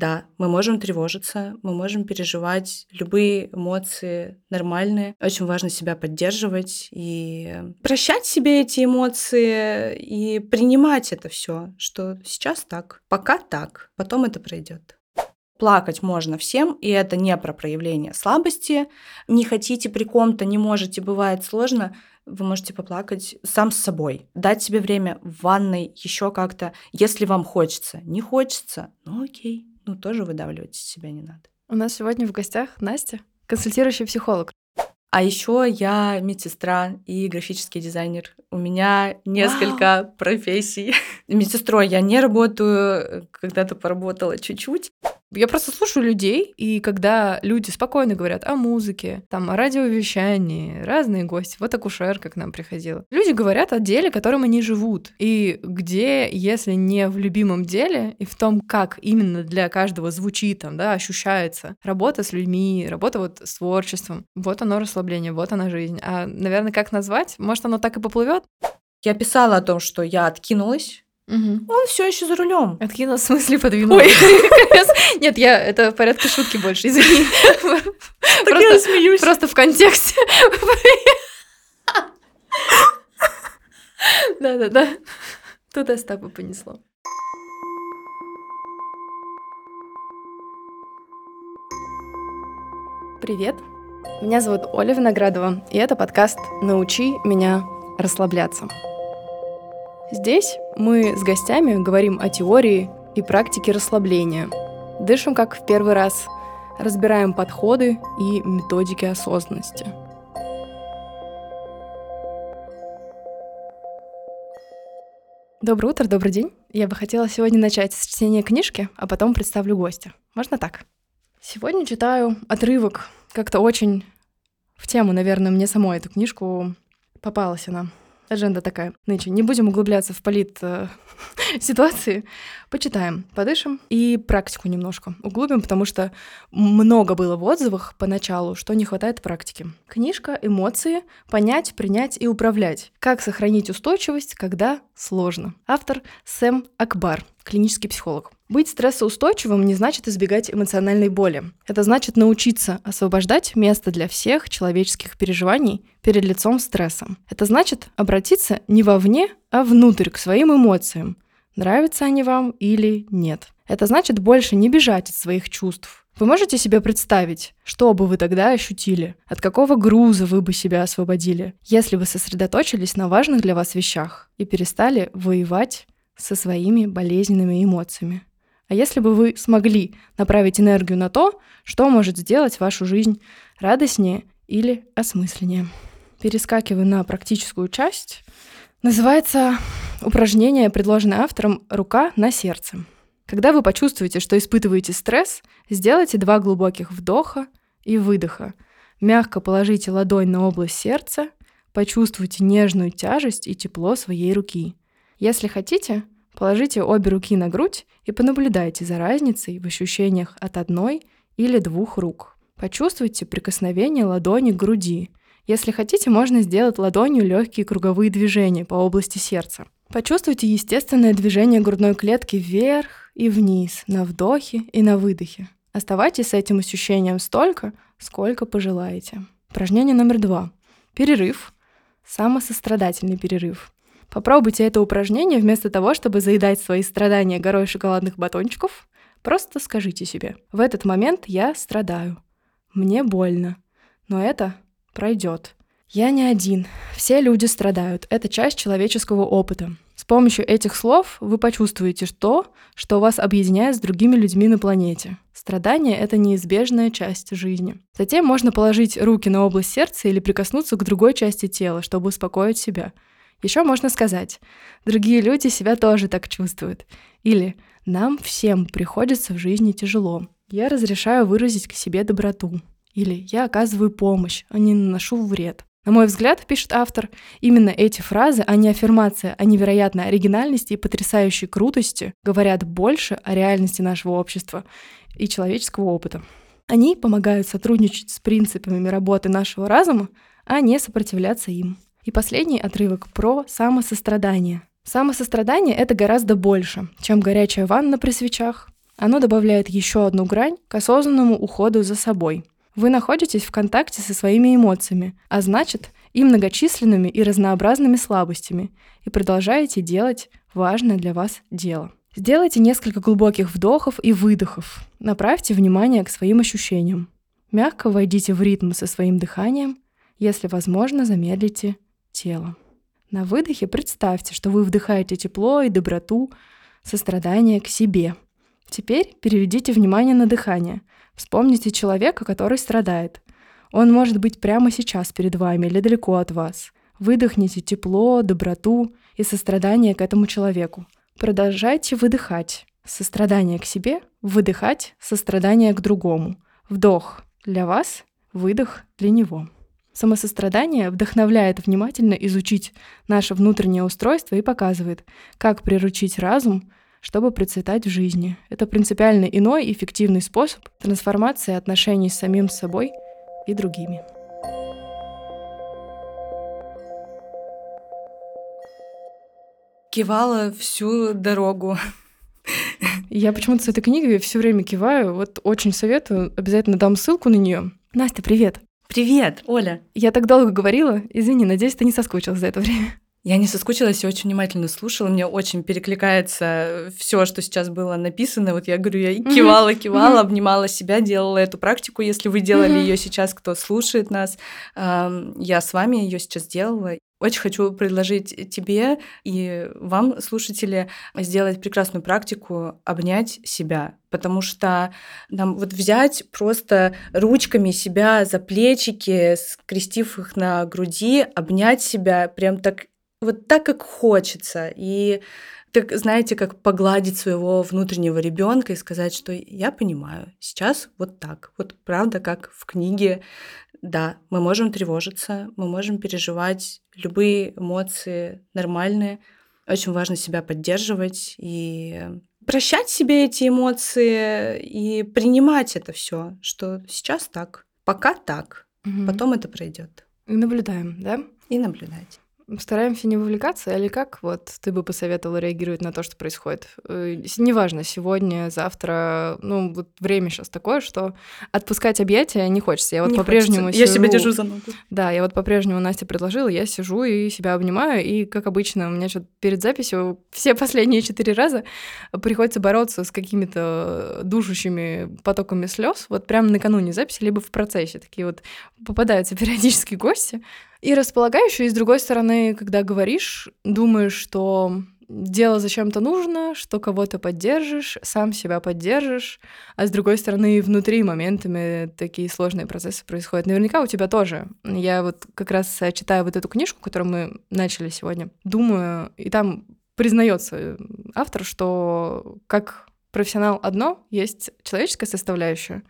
да, мы можем тревожиться, мы можем переживать любые эмоции нормальные. Очень важно себя поддерживать и прощать себе эти эмоции и принимать это все, что сейчас так, пока так, потом это пройдет. Плакать можно всем, и это не про проявление слабости. Не хотите при ком-то, не можете, бывает сложно вы можете поплакать сам с собой, дать себе время в ванной, еще как-то, если вам хочется. Не хочется, ну окей, ну тоже выдавливать из себя не надо. У нас сегодня в гостях Настя, консультирующий психолог. А еще я медсестра и графический дизайнер. У меня несколько Вау. профессий. Медсестрой я не работаю, когда-то поработала чуть-чуть. Я просто слушаю людей, и когда люди спокойно говорят о музыке, там, о радиовещании, разные гости, вот акушерка к нам приходила. Люди говорят о деле, которым они живут, и где, если не в любимом деле, и в том, как именно для каждого звучит, там, да, ощущается работа с людьми, работа вот с творчеством, вот оно расслабление, вот она жизнь. А, наверное, как назвать? Может, оно так и поплывет? Я писала о том, что я откинулась Угу. Он все еще за рулем. Откинул в смысле подвинул. Нет, я это в порядке шутки больше, извини. Так я смеюсь. Просто в контексте. Да-да-да. Тут Остапа понесло. Привет, меня зовут Оля Виноградова, и это подкаст «Научи меня расслабляться». Здесь мы с гостями говорим о теории и практике расслабления. Дышим как в первый раз, разбираем подходы и методики осознанности. Доброе утро, добрый день. Я бы хотела сегодня начать с чтения книжки, а потом представлю гостя. Можно так? Сегодня читаю отрывок, как-то очень в тему, наверное, мне самой эту книжку попалась она аженда такая нынче. Не будем углубляться в полит э, ситуации. Почитаем, подышим и практику немножко углубим, потому что много было в отзывах поначалу, что не хватает практики. Книжка «Эмоции. Понять, принять и управлять. Как сохранить устойчивость, когда сложно». Автор Сэм Акбар, клинический психолог. Быть стрессоустойчивым не значит избегать эмоциональной боли. Это значит научиться освобождать место для всех человеческих переживаний перед лицом стресса. Это значит обратиться не вовне, а внутрь к своим эмоциям. Нравятся они вам или нет. Это значит больше не бежать от своих чувств. Вы можете себе представить, что бы вы тогда ощутили? От какого груза вы бы себя освободили, если бы сосредоточились на важных для вас вещах и перестали воевать со своими болезненными эмоциями? А если бы вы смогли направить энергию на то, что может сделать вашу жизнь радостнее или осмысленнее? Перескакиваю на практическую часть. Называется упражнение, предложенное автором «Рука на сердце». Когда вы почувствуете, что испытываете стресс, сделайте два глубоких вдоха и выдоха. Мягко положите ладонь на область сердца, почувствуйте нежную тяжесть и тепло своей руки. Если хотите, Положите обе руки на грудь и понаблюдайте за разницей в ощущениях от одной или двух рук. Почувствуйте прикосновение ладони к груди. Если хотите, можно сделать ладонью легкие круговые движения по области сердца. Почувствуйте естественное движение грудной клетки вверх и вниз на вдохе и на выдохе. Оставайтесь с этим ощущением столько, сколько пожелаете. Упражнение номер два. Перерыв. Самосострадательный перерыв. Попробуйте это упражнение вместо того, чтобы заедать свои страдания горой шоколадных батончиков. Просто скажите себе, в этот момент я страдаю. Мне больно. Но это пройдет. Я не один. Все люди страдают. Это часть человеческого опыта. С помощью этих слов вы почувствуете то, что вас объединяет с другими людьми на планете. Страдание — это неизбежная часть жизни. Затем можно положить руки на область сердца или прикоснуться к другой части тела, чтобы успокоить себя — еще можно сказать, другие люди себя тоже так чувствуют. Или нам всем приходится в жизни тяжело. Я разрешаю выразить к себе доброту. Или я оказываю помощь, а не наношу вред. На мой взгляд, пишет автор, именно эти фразы, а не аффирмация о невероятной оригинальности и потрясающей крутости, говорят больше о реальности нашего общества и человеческого опыта. Они помогают сотрудничать с принципами работы нашего разума, а не сопротивляться им. И последний отрывок про самосострадание. Самосострадание — это гораздо больше, чем горячая ванна при свечах, Оно добавляет еще одну грань к осознанному уходу за собой. Вы находитесь в контакте со своими эмоциями, а значит, и многочисленными и разнообразными слабостями, и продолжаете делать важное для вас дело. Сделайте несколько глубоких вдохов и выдохов. Направьте внимание к своим ощущениям. Мягко войдите в ритм со своим дыханием. Если возможно, замедлите тело. На выдохе представьте, что вы вдыхаете тепло и доброту, сострадание к себе. Теперь переведите внимание на дыхание. Вспомните человека, который страдает. Он может быть прямо сейчас перед вами или далеко от вас. Выдохните тепло, доброту и сострадание к этому человеку. Продолжайте выдыхать. Сострадание к себе, выдыхать сострадание к другому. Вдох для вас, выдох для него. Самосострадание вдохновляет внимательно изучить наше внутреннее устройство и показывает, как приручить разум, чтобы процветать в жизни. Это принципиально иной эффективный способ трансформации отношений с самим собой и другими. Кивала всю дорогу. Я почему-то с этой книгой все время киваю. Вот очень советую. Обязательно дам ссылку на нее. Настя, привет. Привет, Оля. Я так долго говорила. Извини, надеюсь, ты не соскучилась за это время. Я не соскучилась, я очень внимательно слушала, мне очень перекликается все, что сейчас было написано. Вот я говорю, я кивала, кивала, обнимала себя, делала эту практику. Если вы делали ее сейчас, кто слушает нас, я с вами ее сейчас делала. Очень хочу предложить тебе и вам, слушатели, сделать прекрасную практику обнять себя, потому что нам вот взять просто ручками себя за плечики, скрестив их на груди, обнять себя прям так вот так, как хочется. И так, знаете, как погладить своего внутреннего ребенка и сказать, что я понимаю, сейчас вот так. Вот правда, как в книге да, мы можем тревожиться, мы можем переживать любые эмоции нормальные. Очень важно себя поддерживать и прощать себе эти эмоции и принимать это все, что сейчас так, пока так, угу. потом это пройдет. И наблюдаем, да? И наблюдать. Стараемся не вовлекаться, или как вот ты бы посоветовала реагировать на то, что происходит? Э, неважно, сегодня, завтра, ну, вот время сейчас такое, что отпускать объятия не хочется. Я вот по-прежнему сижу... Я себя держу за ногу. Да, я вот по-прежнему Настя предложила, я сижу и себя обнимаю, и, как обычно, у меня что-то перед записью все последние четыре раза приходится бороться с какими-то душащими потоками слез, вот прямо накануне записи, либо в процессе. Такие вот попадаются периодически гости, и располагающую, и с другой стороны, когда говоришь, думаешь, что дело зачем-то нужно, что кого-то поддержишь, сам себя поддержишь, а с другой стороны, внутри моментами такие сложные процессы происходят. Наверняка у тебя тоже. Я вот как раз читаю вот эту книжку, которую мы начали сегодня, думаю, и там признается автор, что как профессионал одно, есть человеческая составляющая.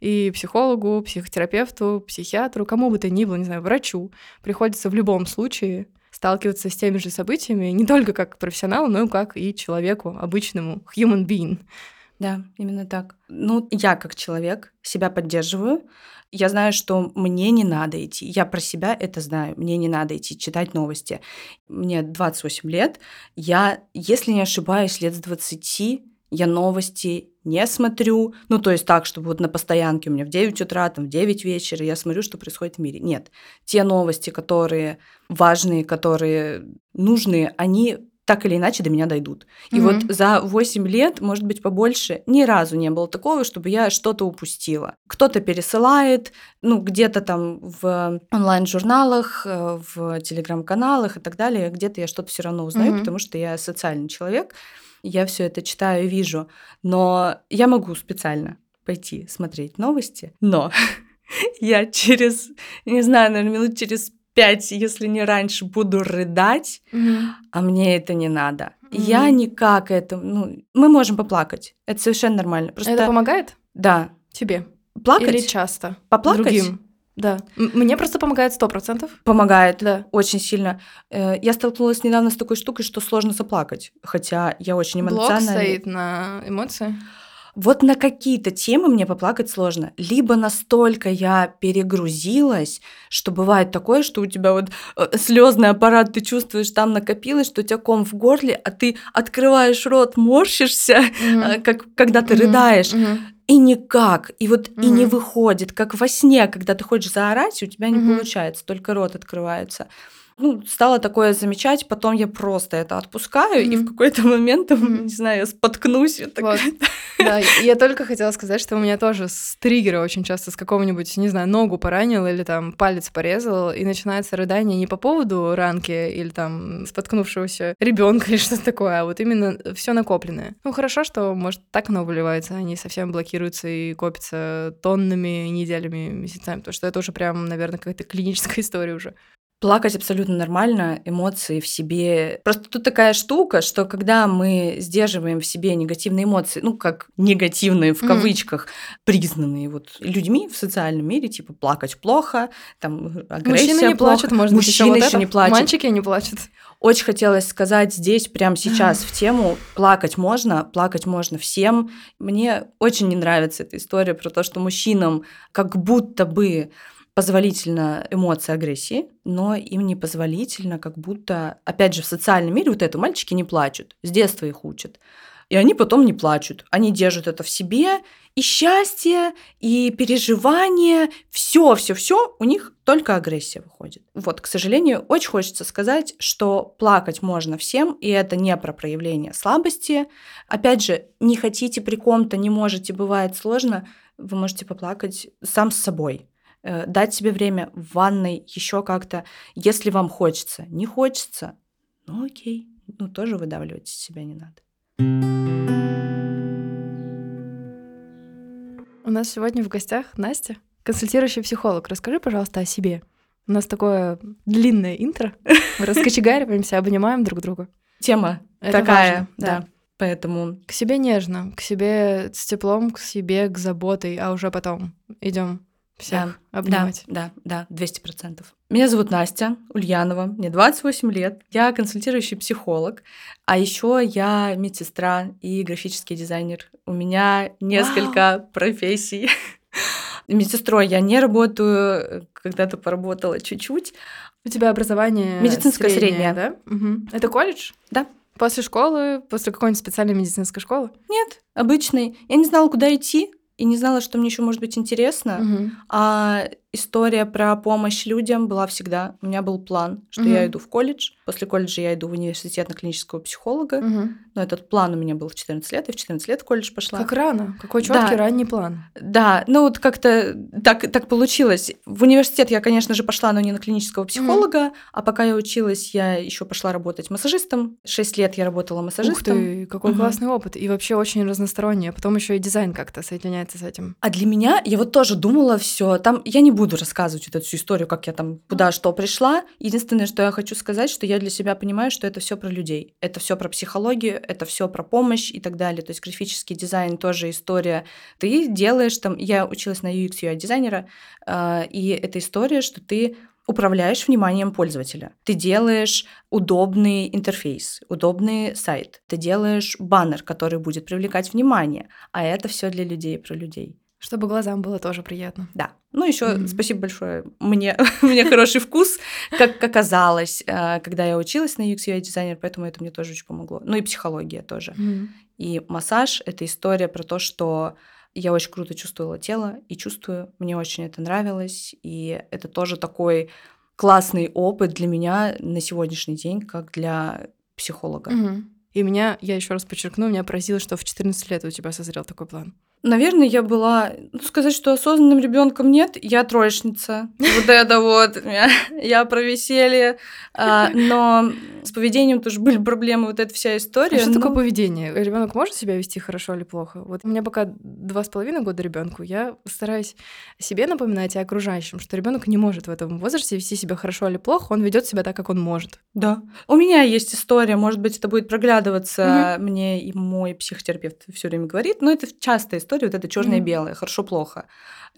И психологу, психотерапевту, психиатру, кому бы то ни было, не знаю, врачу, приходится в любом случае сталкиваться с теми же событиями, не только как профессионалу, но и как и человеку, обычному, human being. Да, именно так. Ну, я как человек себя поддерживаю. Я знаю, что мне не надо идти. Я про себя это знаю. Мне не надо идти читать новости. Мне 28 лет. Я, если не ошибаюсь, лет с 20 я новости не смотрю, ну, то есть так, чтобы вот на постоянке у меня в 9 утра, там, в 9 вечера я смотрю, что происходит в мире. Нет. Те новости, которые важные, которые нужные, они так или иначе до меня дойдут. И mm-hmm. вот за 8 лет, может быть, побольше, ни разу не было такого, чтобы я что-то упустила. Кто-то пересылает, ну, где-то там в онлайн-журналах, э, в телеграм-каналах и так далее, где-то я что-то все равно узнаю, mm-hmm. потому что я социальный человек я все это читаю и вижу. Но я могу специально пойти смотреть новости, но я через, не знаю, наверное, минут через пять, если не раньше, буду рыдать, mm-hmm. а мне это не надо. Mm-hmm. Я никак это, ну, мы можем поплакать, это совершенно нормально. Просто... Это помогает? Да. Тебе? Плакать? Или часто? Поплакать? Другим? Да. Мне просто помогает сто процентов. Помогает, да. Очень сильно. Э, я столкнулась недавно с такой штукой, что сложно заплакать. Хотя я очень эмоциональная. Блок стоит на эмоции? Вот на какие-то темы мне поплакать сложно. Либо настолько я перегрузилась, что бывает такое, что у тебя вот э, слезный аппарат, ты чувствуешь, там накопилось, что у тебя ком в горле, а ты открываешь рот, морщишься, mm-hmm. как когда ты mm-hmm. рыдаешь. Mm-hmm и никак, и вот mm-hmm. и не выходит, как во сне, когда ты хочешь заорать, у тебя не mm-hmm. получается, только рот открывается ну, стала такое замечать, потом я просто это отпускаю, mm-hmm. и в какой-то момент, mm-hmm. не знаю, я споткнусь. Вот. вот. Да, я только хотела сказать, что у меня тоже с триггера очень часто с какого-нибудь, не знаю, ногу поранил или там палец порезал, и начинается рыдание не по поводу ранки или там споткнувшегося ребенка или что-то такое, а вот именно все накопленное. Ну, хорошо, что, может, так оно выливается, они совсем блокируются и копятся тоннами, неделями, месяцами, потому что это уже прям, наверное, какая-то клиническая история уже. Плакать абсолютно нормально, эмоции в себе. Просто тут такая штука, что когда мы сдерживаем в себе негативные эмоции, ну как негативные в кавычках, mm-hmm. признанные вот людьми в социальном мире, типа плакать плохо, там агрессия Мужчины не плохо. плачут, может Мужчины быть, еще, еще не плачут. Мальчики не плачут. Очень хотелось сказать здесь, прямо сейчас, в тему плакать можно, плакать можно всем. Мне очень не нравится эта история про то, что мужчинам как будто бы позволительно эмоции агрессии, но им не позволительно, как будто, опять же, в социальном мире вот это мальчики не плачут, с детства их учат. И они потом не плачут. Они держат это в себе, и счастье, и переживание, все, все, все, у них только агрессия выходит. Вот, к сожалению, очень хочется сказать, что плакать можно всем, и это не про проявление слабости. Опять же, не хотите при ком-то, не можете, бывает сложно, вы можете поплакать сам с собой дать себе время в ванной, еще как-то, если вам хочется. Не хочется, ну окей, ну тоже выдавливать из себя не надо. У нас сегодня в гостях Настя, консультирующий психолог. Расскажи, пожалуйста, о себе. У нас такое длинное интро. Мы раскочегариваемся, обнимаем друг друга. Тема Это такая, важно, да. да. Поэтому к себе нежно, к себе с теплом, к себе, к заботой, а уже потом идем всех да, обнимать. Да, да, да, 200%. Меня зовут Настя Ульянова, мне 28 лет, я консультирующий психолог, а еще я медсестра и графический дизайнер. У меня несколько Вау. профессий. Медсестрой я не работаю, когда-то поработала чуть-чуть. У тебя образование медицинское среднее, среднее да? Угу. Это колледж? Да. После школы, после какой-нибудь специальной медицинской школы? Нет, обычный. Я не знала, куда идти и не знала, что мне еще может быть интересно. Угу. А история про помощь людям была всегда. У меня был план, что угу. я иду в колледж. После колледжа я иду в университет на клинического психолога. Угу. Но этот план у меня был в 14 лет, и в 14 лет в колледж пошла. Как рано? Какой четкий да. ранний план? Да, ну вот как-то так, так получилось. В университет я, конечно же, пошла, но не на клинического психолога. Угу. А пока я училась, я еще пошла работать массажистом. Шесть лет я работала массажистом. Ух ты, какой угу. классный опыт. И вообще очень разносторонний. А потом еще и дизайн как-то соединяется с этим. А для меня, я вот тоже думала все. Там я не буду рассказывать вот эту всю историю, как я там куда что пришла. Единственное, что я хочу сказать, что я для себя понимаю, что это все про людей. Это все про психологию, это все про помощь и так далее. То есть графический дизайн тоже история. Ты делаешь там... Я училась на UX UI дизайнера, э, и это история, что ты управляешь вниманием пользователя. Ты делаешь удобный интерфейс, удобный сайт. Ты делаешь баннер, который будет привлекать внимание. А это все для людей, про людей. Чтобы глазам было тоже приятно. Да. Ну, еще mm-hmm. спасибо большое. Мне, мне хороший вкус, как оказалось, э, когда я училась на UX UI дизайнер, поэтому это мне тоже очень помогло. Ну и психология тоже. Mm-hmm. И массаж это история про то, что я очень круто чувствовала тело и чувствую, мне очень это нравилось, и это тоже такой классный опыт для меня на сегодняшний день, как для психолога. Mm-hmm. И меня, я еще раз подчеркну, меня поразило, что в 14 лет у тебя созрел такой план. Наверное, я была, ну, сказать, что осознанным ребенком нет, я троечница. Вот это вот, я про веселье. А, но с поведением тоже были проблемы, вот эта вся история. А что такое поведение? Ребенок может себя вести хорошо или плохо? Вот у меня пока два с половиной года ребенку, я стараюсь себе напоминать и окружающим, что ребенок не может в этом возрасте вести себя хорошо или плохо, он ведет себя так, как он может. Да. У меня есть история, может быть, это будет проглядываться, мне и мой психотерапевт все время говорит, но это частая история история, вот это черное белое, хорошо-плохо.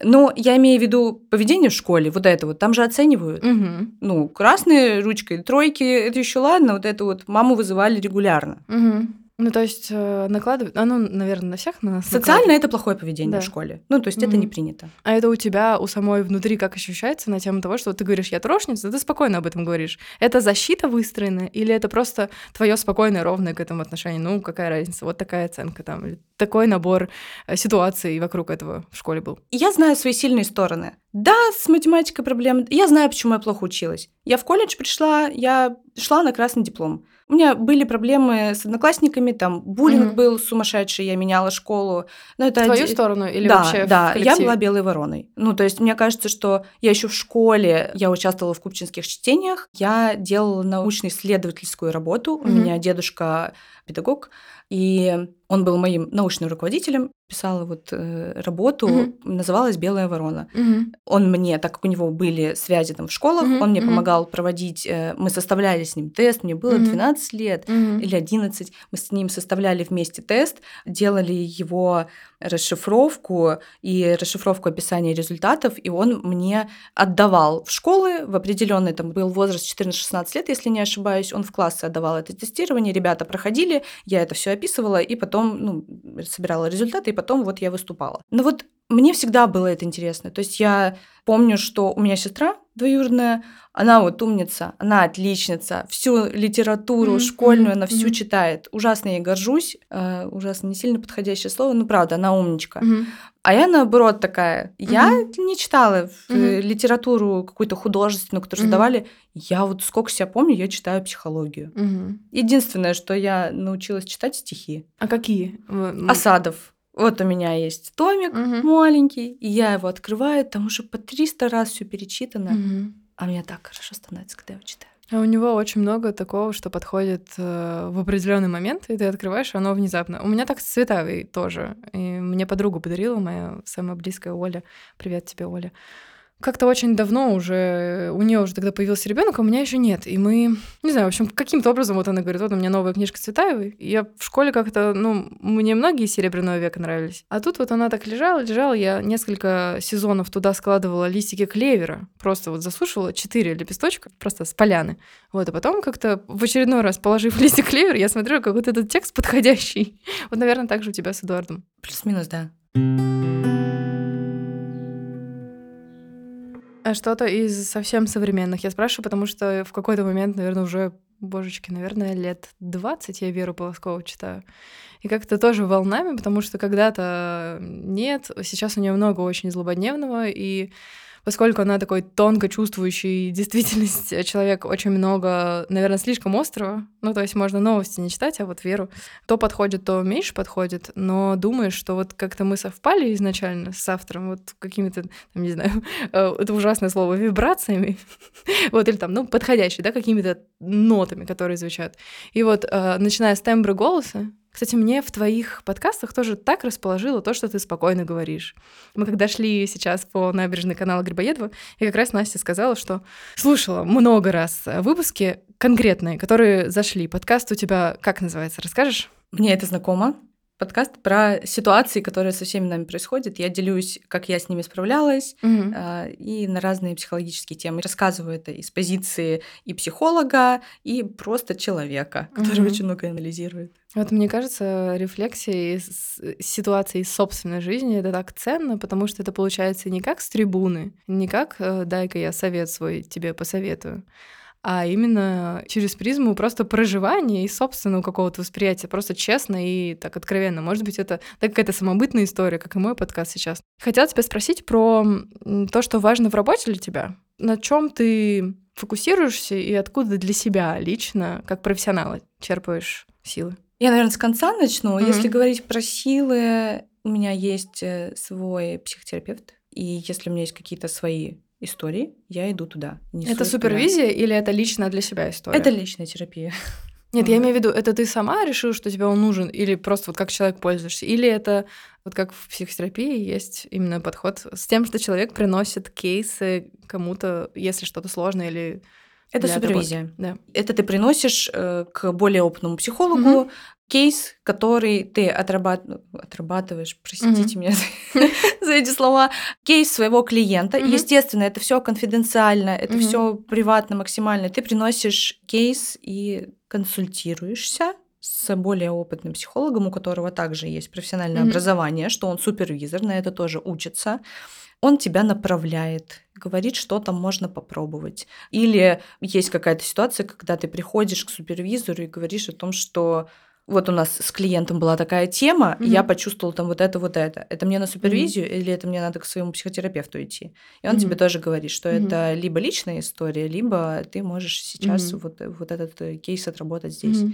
Но я имею в виду поведение в школе, вот это вот, там же оценивают. Угу. Ну, красной ручкой, тройки, это еще ладно, вот это вот маму вызывали регулярно. Угу. Ну, то есть э, накладывать, ну, наверное, на всех на нас Социально это плохое поведение Да. в школе. Ну, то есть это Мгм. не принято. А это у тебя, у самой внутри как ощущается на тему того, что вот ты говоришь, я трошница, ты спокойно об этом говоришь. Это защита выстроена или это просто твое спокойное, ровное к этому отношение? Ну, какая разница? Вот такая оценка там. или Такой набор э, ситуаций вокруг этого в школе был. Я знаю свои сильные стороны. Да, с математикой проблемы. Я знаю, почему я плохо училась. Я в колледж пришла, я шла на красный диплом. У меня были проблемы с одноклассниками, там буллинг Мгм. был сумасшедший, я меняла школу. Но это В твою оде- сторону или да, вообще в да, я была белой вороной. Ну, то есть мне кажется, что я еще в школе, я участвовала в купчинских чтениях, я делала научно-исследовательскую работу. У Мгм. меня дедушка педагог, и он был моим научным руководителем. Писала вот э, работу, Мгм. называлась «Белая ворона». Мгм. Он мне, так как у него были связи там в школах, Мгм, он мне мгм. помогал проводить, э, мы составляли с ним тест, мне было Мгм. 12 лет Мгм. или 11, мы с ним составляли вместе тест, делали его расшифровку и расшифровку описания результатов, и он мне отдавал в школы в определенный, там был возраст 14-16 лет, если не ошибаюсь, он в классы отдавал это тестирование, ребята проходили, я это все описывала, и потом, ну, собирала результаты, и потом вот я выступала. Но вот мне всегда было это интересно. То есть я помню, что у меня сестра двоюродная, она вот умница, она отличница, всю литературу Мгм, школьную она всю мгм. читает. Ужасно ей горжусь, э, ужасно не сильно подходящее слово, но правда, она умничка. Мгм. А я наоборот такая. Я Мгм. не читала э, Мгм. литературу какую-то художественную, которую Мгм. задавали. Я вот сколько себя помню, я читаю психологию. Мгм. Единственное, что я научилась читать стихи. А какие? М, Осадов. Вот у меня есть томик Мгм. маленький, и я его открываю, там уже по 300 раз все перечитано. Мгм. А мне так хорошо становится, когда я его читаю. А у него очень много такого, что подходит э, в определенный момент, и ты открываешь, и оно внезапно. У меня так с Цветавой тоже. И мне подругу подарила моя самая близкая Оля. Привет тебе, Оля. Как-то очень давно уже у нее уже тогда появился ребенок, а у меня еще нет. И мы, не знаю, в общем, каким-то образом вот она говорит, вот у меня новая книжка Цветаевой. И я в школе как-то, ну, мне многие Серебряного века нравились. А тут вот она так лежала, лежала, я несколько сезонов туда складывала листики клевера. Просто вот засушивала четыре лепесточка, просто с поляны. Вот, а потом как-то в очередной раз, положив листик клевер, я смотрю, как вот этот текст подходящий. Вот, наверное, так же у тебя с Эдуардом. Плюс-минус, да. Что-то из совсем современных я спрашиваю, потому что в какой-то момент, наверное, уже, божечки, наверное, лет 20 я Веру Полоскову читаю. И как-то тоже волнами, потому что когда-то нет, сейчас у нее много очень злободневного, и поскольку она такой тонко чувствующий действительность человек, очень много, наверное, слишком острого. Ну, то есть можно новости не читать, а вот веру. То подходит, то меньше подходит, но думаешь, что вот как-то мы совпали изначально с автором, вот какими-то, там, не знаю, э, это ужасное слово, вибрациями, вот, или там, ну, подходящие, да, какими-то нотами, которые звучат. И вот, э, начиная с тембра голоса, кстати, мне в твоих подкастах тоже так расположило то, что ты спокойно говоришь. Мы когда шли сейчас по набережной канала Грибоедова, я как раз Настя сказала, что слушала много раз э, выпуски конкретные, которые зашли. Подкаст у тебя как называется? Расскажешь? Мне это знакомо. Подкаст про ситуации, которые со всеми нами происходят. Я делюсь, как я с ними справлялась, Мгм. а, и на разные психологические темы. Рассказываю это из позиции и психолога, и просто человека, который Мгм. очень много анализирует. Вот мне кажется, рефлексия из ситуации из собственной жизни это так ценно, потому что это получается не как с трибуны, не как э, дай-ка я совет свой тебе посоветую, а именно через призму просто проживания и собственного какого-то восприятия, просто честно и так откровенно. Может быть, это да, какая-то самобытная история, как и мой подкаст сейчас. Хотела тебя спросить про то, что важно в работе для тебя. На чем ты фокусируешься и откуда для себя лично, как профессионала, черпаешь силы? Я, наверное, с конца начну. Мгм. Если говорить про силы, у меня есть э, свой психотерапевт, и если у меня есть какие-то свои истории, я иду туда. Это их туда. супервизия или это лично для себя история? Это личная терапия. Нет, я имею в виду, это ты сама решила, что тебе он нужен, или просто вот как человек пользуешься? Или это вот как в психотерапии есть именно подход с тем, что человек приносит кейсы кому-то, если что-то сложное или Это супервизия. Да. Это ты приносишь э, к более опытному психологу кейс, который ты отрабат- ну, отрабатываешь, простите меня за- эти слова, кейс своего клиента. Мгм. Естественно, это все конфиденциально, это Мгм. все приватно максимально. Ты приносишь кейс и консультируешься с более опытным психологом, у которого также есть профессиональное Мгм. образование, что он супервизор, на это тоже учится. Он тебя направляет, говорит, что там можно попробовать. Или есть какая-то ситуация, когда ты приходишь к супервизору и говоришь о том, что вот у нас с клиентом была такая тема, и я Мгм. почувствовал там вот это, вот это. Это мне на супервизию или это мне надо к своему психотерапевту идти? И он тебе Мгм. тоже говорит, что Мгм. это либо личная история, либо ты можешь сейчас Мгм. вот, вот этот э, кейс отработать здесь. Мгм.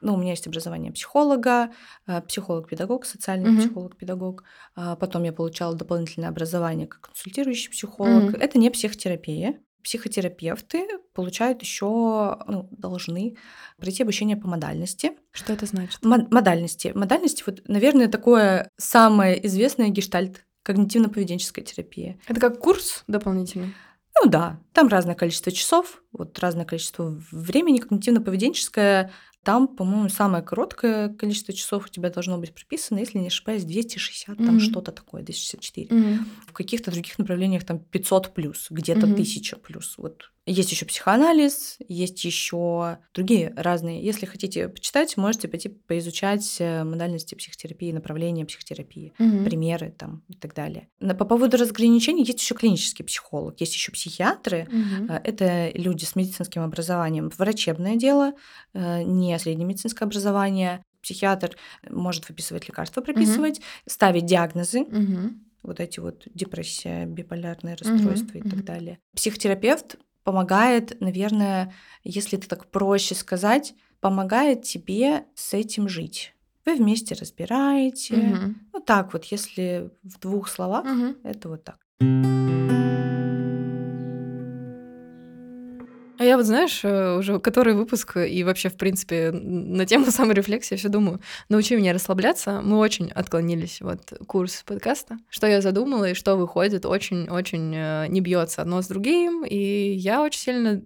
Ну, у меня есть образование психолога, э, психолог-педагог, социальный Мгм. психолог-педагог. А Потом я получала дополнительное образование как консультирующий психолог. Мгм. Это не психотерапия. Психотерапевты получают еще, ну, должны пройти обучение по модальности. Что это значит? Мо- Модальности. Модальности, вот, наверное, такое самое известное гештальт когнитивно-поведенческая терапия. Это как курс дополнительный? Ну да, там разное количество часов, вот разное количество времени. Когнитивно-поведенческая, там, по-моему, самое короткое количество часов у тебя должно быть прописано, если не ошибаюсь, 260, там Мгм. что-то такое, 264. Мгм. В каких-то других направлениях там 500 плюс, где-то Мгм. 1000 плюс. Вот. Есть еще психоанализ, есть еще другие разные. Если хотите почитать, можете пойти поизучать э, модальности психотерапии, направления психотерапии Мгм. примеры там и так далее. По поводу разграничений есть еще клинический психолог, есть еще психиатры. А, Это люди с медицинским образованием, врачебное дело, э, не среднемедицинское образование. Психиатр может выписывать лекарства, прописывать, ставить диагнозы, Мгм. вот эти вот депрессия, биполярное Мгм, расстройство и так далее. Психотерапевт помогает, наверное, если это так проще сказать, помогает тебе с этим жить. Вы вместе разбираете. Мгм. Ну так вот, если в двух словах, Мгм. это вот так. Вот, знаешь, э, уже который выпуск и вообще, в принципе, на тему саморефлексии все думаю, научи меня расслабляться. Мы очень отклонились вот курс подкаста. Что я задумала и что выходит, очень-очень э, не бьется одно с другим. И я очень сильно,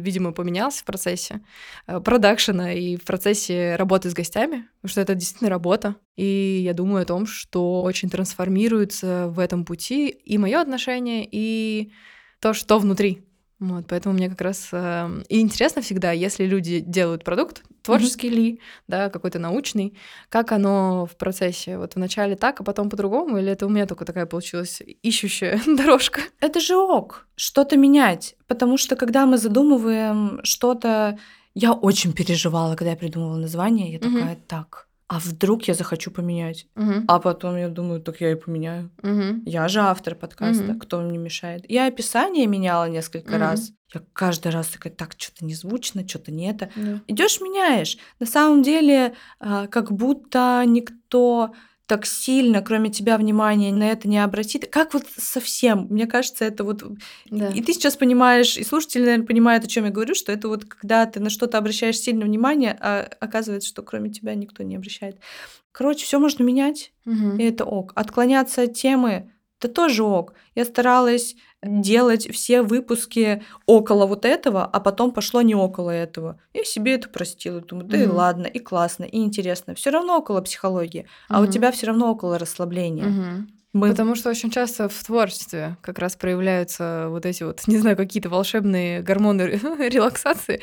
видимо, поменялся в процессе э, продакшена и в процессе работы с гостями, потому что это действительно работа. И я думаю о том, что очень трансформируется в этом пути и мое отношение, и то, что внутри. Вот, поэтому мне как раз э, и интересно всегда, если люди делают продукт, творческий ли, да, какой-то научный, как оно в процессе, вот вначале так, а потом по-другому, или это у меня только такая получилась ищущая дорожка? Это же ок, что-то менять. Потому что когда мы задумываем что-то... Я очень переживала, когда я придумывала название. Я такая, так, а вдруг я захочу поменять? Мгм. А потом я думаю, так я и поменяю. Мгм. Я же автор подкаста, Мгм. кто мне мешает? Я описание меняла несколько Мгм. раз. Я каждый раз такая, так, что-то незвучно, что-то не это. Да. Идешь, меняешь. На самом деле, а, как будто никто так сильно, кроме тебя, внимания на это не обратит. Как вот совсем? Мне кажется, это вот... Да. И ты сейчас понимаешь, и слушатели, наверное, понимают, о чем я говорю, что это вот когда ты на что-то обращаешь сильно внимание, а оказывается, что кроме тебя никто не обращает. Короче, все можно менять, Мгм. и это ок. Отклоняться от темы, это тоже ок. Я старалась делать все выпуски около вот этого, а потом пошло не около этого. Я себе это простила. Думаю, да и Мгм. ладно, и классно, и интересно. Все равно около психологии, а у Мгм. тебя все равно около расслабления. Мгм. Мы Потому что очень часто в творчестве как раз проявляются вот эти вот, не знаю, какие-то волшебные гормоны релаксации.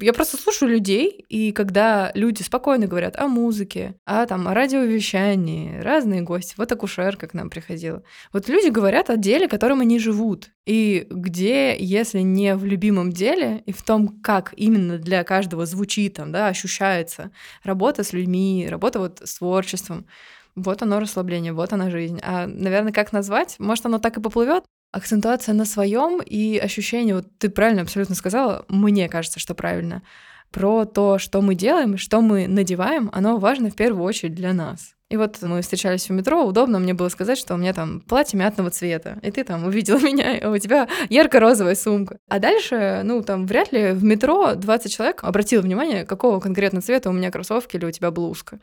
Я просто слушаю людей, и когда люди спокойно говорят о музыке, о там о радиовещании, разные гости, вот акушерка к нам приходила. Вот люди говорят о деле, которым они живут. И где, если не в любимом деле, и в том, как именно для каждого звучит там, да, ощущается работа с людьми, работа вот с творчеством, вот оно расслабление, вот она жизнь. А, наверное, как назвать? Может, оно так и поплывет? Акцентуация на своем и ощущение, вот ты правильно абсолютно сказала, мне кажется, что правильно, про то, что мы делаем, что мы надеваем, оно важно в первую очередь для нас. И вот мы встречались в метро, удобно мне было сказать, что у меня там платье мятного цвета, и ты там увидела меня, и у тебя ярко-розовая сумка. А дальше, ну, там, вряд ли в метро 20 человек обратило внимание, какого конкретно цвета у меня кроссовки или у тебя блузка.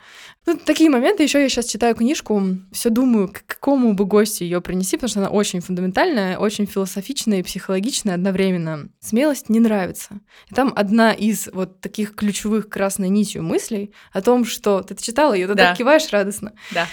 Ну, такие моменты. Еще я сейчас читаю книжку, все думаю, к какому бы гостю ее принеси, потому что она очень фундаментальная, очень философичная и психологичная одновременно. Смелость не нравится. И там одна из вот таких ключевых красной нитью мыслей о том, что ты читала ее, ты Да. так киваешь радостно. Да.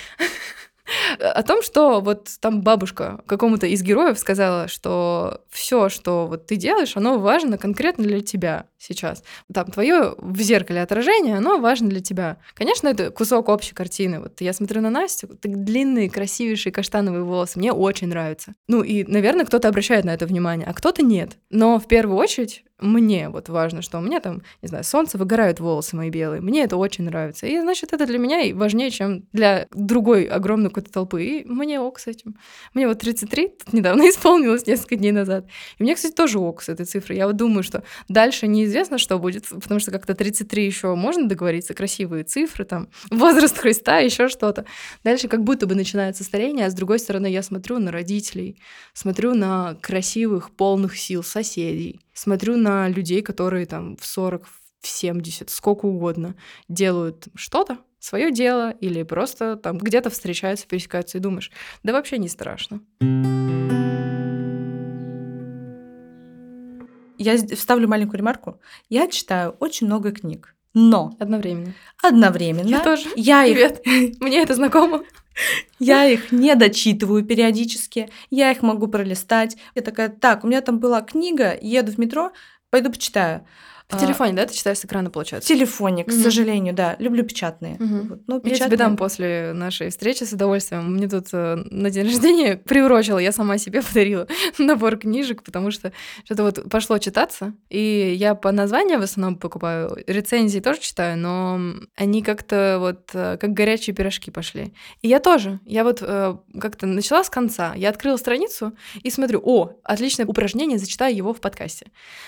О том, что вот там бабушка какому-то из героев сказала, что все, что вот ты делаешь, оно важно конкретно для тебя сейчас. Там твое в зеркале отражение, оно важно для тебя. Конечно, это кусок общей картины. Вот я смотрю на Настю, так длинные, красивейшие каштановые волосы, мне очень нравится. Ну и, наверное, кто-то обращает на это внимание, а кто-то нет. Но в первую очередь мне вот важно, что у меня там, не знаю, солнце выгорают волосы мои белые. Мне это очень нравится. И, значит, это для меня важнее, чем для другой огромной какой-то толпы. И мне ок с этим. Мне вот 33 тут недавно исполнилось, несколько дней назад. И мне, кстати, тоже ок с этой цифрой. Я вот думаю, что дальше неизвестно, что будет, потому что как-то 33 еще можно договориться, красивые цифры, там, возраст Христа, еще что-то. Дальше как будто бы начинается старение, а с другой стороны я смотрю на родителей, смотрю на красивых, полных сил соседей, смотрю на людей, которые там в 40, в 70, сколько угодно делают что-то, свое дело, или просто там где-то встречаются, пересекаются, и думаешь, да вообще не страшно. Я вставлю маленькую ремарку. Я читаю очень много книг. Но одновременно. Одновременно. Я тоже. Я Привет. Их... Мне это знакомо. Я их не дочитываю периодически, я их могу пролистать. Я такая, так, у меня там была книга, еду в метро, пойду почитаю. В а, телефоне, да, ты читаешь с экрана, получается? В телефоне, к угу. сожалению, да. Люблю печатные. Угу. Вот, но печатные... Я тебе дам после нашей встречи с удовольствием. Мне тут э, на день рождения приурочила, я сама себе подарила набор книжек, потому что что-то вот пошло читаться. И я по названию в основном покупаю. Рецензии тоже читаю, но они как-то вот э, как горячие пирожки пошли. И я тоже. Я вот э, как-то начала с конца. Я открыла страницу и смотрю, о, отличное упражнение, зачитаю его в подкасте.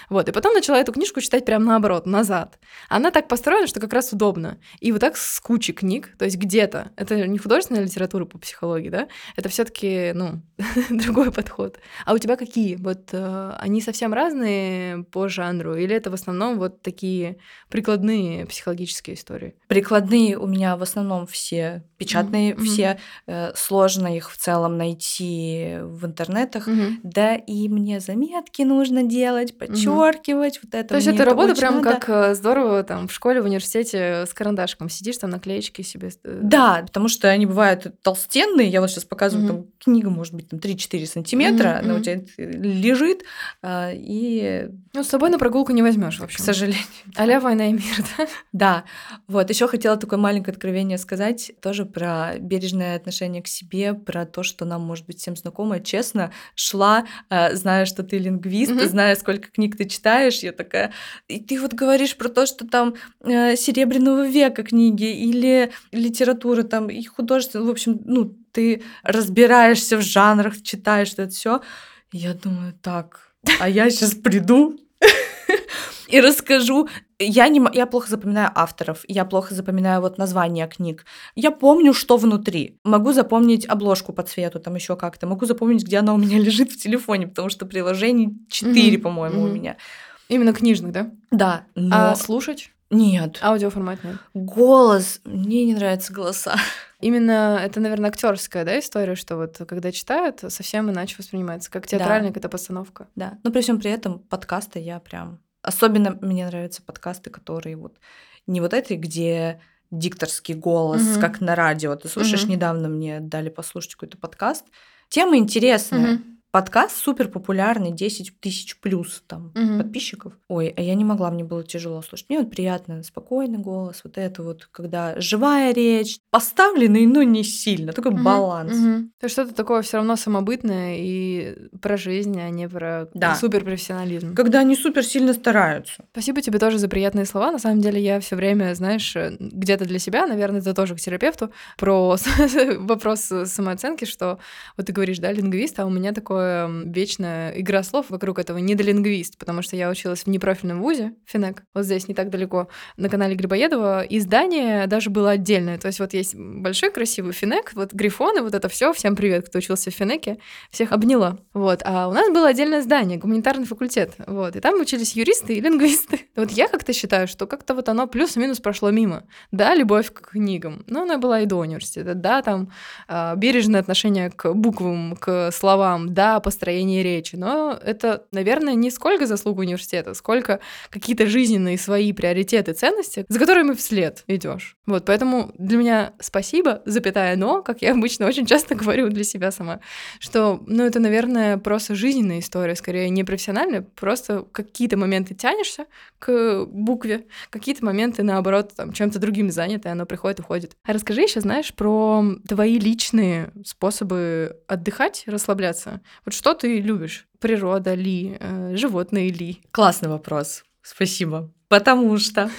Вот. И потом начала эту книжку читать прям наоборот, назад. Она так построена, что как раз удобно. И вот так с кучей книг, то есть где-то, это не художественная литература по психологии, да, это все таки ну, другой подход. А у тебя какие? Вот э, они совсем разные по жанру, или это в основном вот такие прикладные психологические истории? Прикладные у меня в основном все печатные, mm-hmm. все э, сложно их в целом найти в интернетах, mm-hmm. да и мне заметки нужно делать, подчеркивать mm-hmm. вот это. То есть это работа прям надо. как э, здорово там в школе, в университете с карандашком сидишь, там наклеечки себе. Э, да, потому что они бывают толстенные. Я вот сейчас показываю, mm-hmm. там книга может быть там 3-4 сантиметра, mm-hmm. она у тебя лежит, и... Ну, с собой на прогулку не возьмешь, вообще. К сожалению. Аля война и мир, да? Да. Вот, еще хотела такое маленькое откровение сказать, тоже про бережное отношение к себе, про то, что нам, может быть, всем знакомо. Честно, шла, э, зная, что ты лингвист, mm-hmm. зная, сколько книг ты читаешь, я такая, и ты вот говоришь про то, что там э, Серебряного века книги или литература там и художество, в общем, ну, ты разбираешься в жанрах, читаешь это все. Я думаю, так, а я сейчас приду и расскажу. Я, не, я плохо запоминаю авторов, я плохо запоминаю вот названия книг. Я помню, что внутри. Могу запомнить обложку по цвету, там еще как-то. Могу запомнить, где она у меня лежит в телефоне, потому что приложений 4, mm-hmm. по-моему, mm-hmm. у меня. Именно книжных, да? Да. Но... А слушать? Нет. Аудиоформат нет. Голос. Мне не нравятся голоса. Именно это, наверное, актерская, да, история, что вот когда читают, совсем иначе воспринимается, как театральная да. какая-то постановка. Да. Но при всем при этом подкасты я прям. Особенно мне нравятся подкасты, которые вот не вот эти, где дикторский голос, угу. как на радио. Ты слушаешь, угу. недавно мне дали послушать какой-то подкаст. Тема интересная. Угу подкаст супер популярный, 10 тысяч плюс там угу. подписчиков. Ой, а я не могла, мне было тяжело слушать. Мне вот приятно, спокойный голос, вот это вот, когда живая речь, поставленный, но не сильно, такой угу. баланс. Угу. То есть что-то такое все равно самобытное и про жизнь, а не про да. суперпрофессионализм. Когда они супер сильно стараются. Спасибо тебе тоже за приятные слова. На самом деле я все время, знаешь, где-то для себя, наверное, это тоже к терапевту, про вопрос самооценки, что вот ты говоришь, да, лингвист, а у меня такое такое вечная игра слов вокруг этого недолингвист, потому что я училась в непрофильном вузе, Финек, вот здесь не так далеко, на канале Грибоедова, и здание даже было отдельное. То есть вот есть большой красивый Финек, вот грифоны, вот это все. Всем привет, кто учился в Финеке, всех обняла. Вот, а у нас было отдельное здание, гуманитарный факультет, вот, и там учились юристы и лингвисты. Вот я как-то считаю, что как-то вот оно плюс-минус прошло мимо. Да, любовь к книгам, но она была и до университета. Да, там э, бережное отношение к буквам, к словам, да, да, построение речи, но это, наверное, не сколько заслуг университета, сколько какие-то жизненные свои приоритеты, ценности, за которыми вслед идешь. Вот, поэтому для меня спасибо, запятая но, как я обычно очень часто говорю для себя сама, что, ну, это, наверное, просто жизненная история, скорее не профессиональная, просто какие-то моменты тянешься к букве, какие-то моменты, наоборот, там, чем-то другим заняты, оно приходит, уходит. А расскажи еще, знаешь, про твои личные способы отдыхать, расслабляться. Вот что ты любишь? Природа ли, э, животные ли? Классный вопрос. Спасибо. Потому что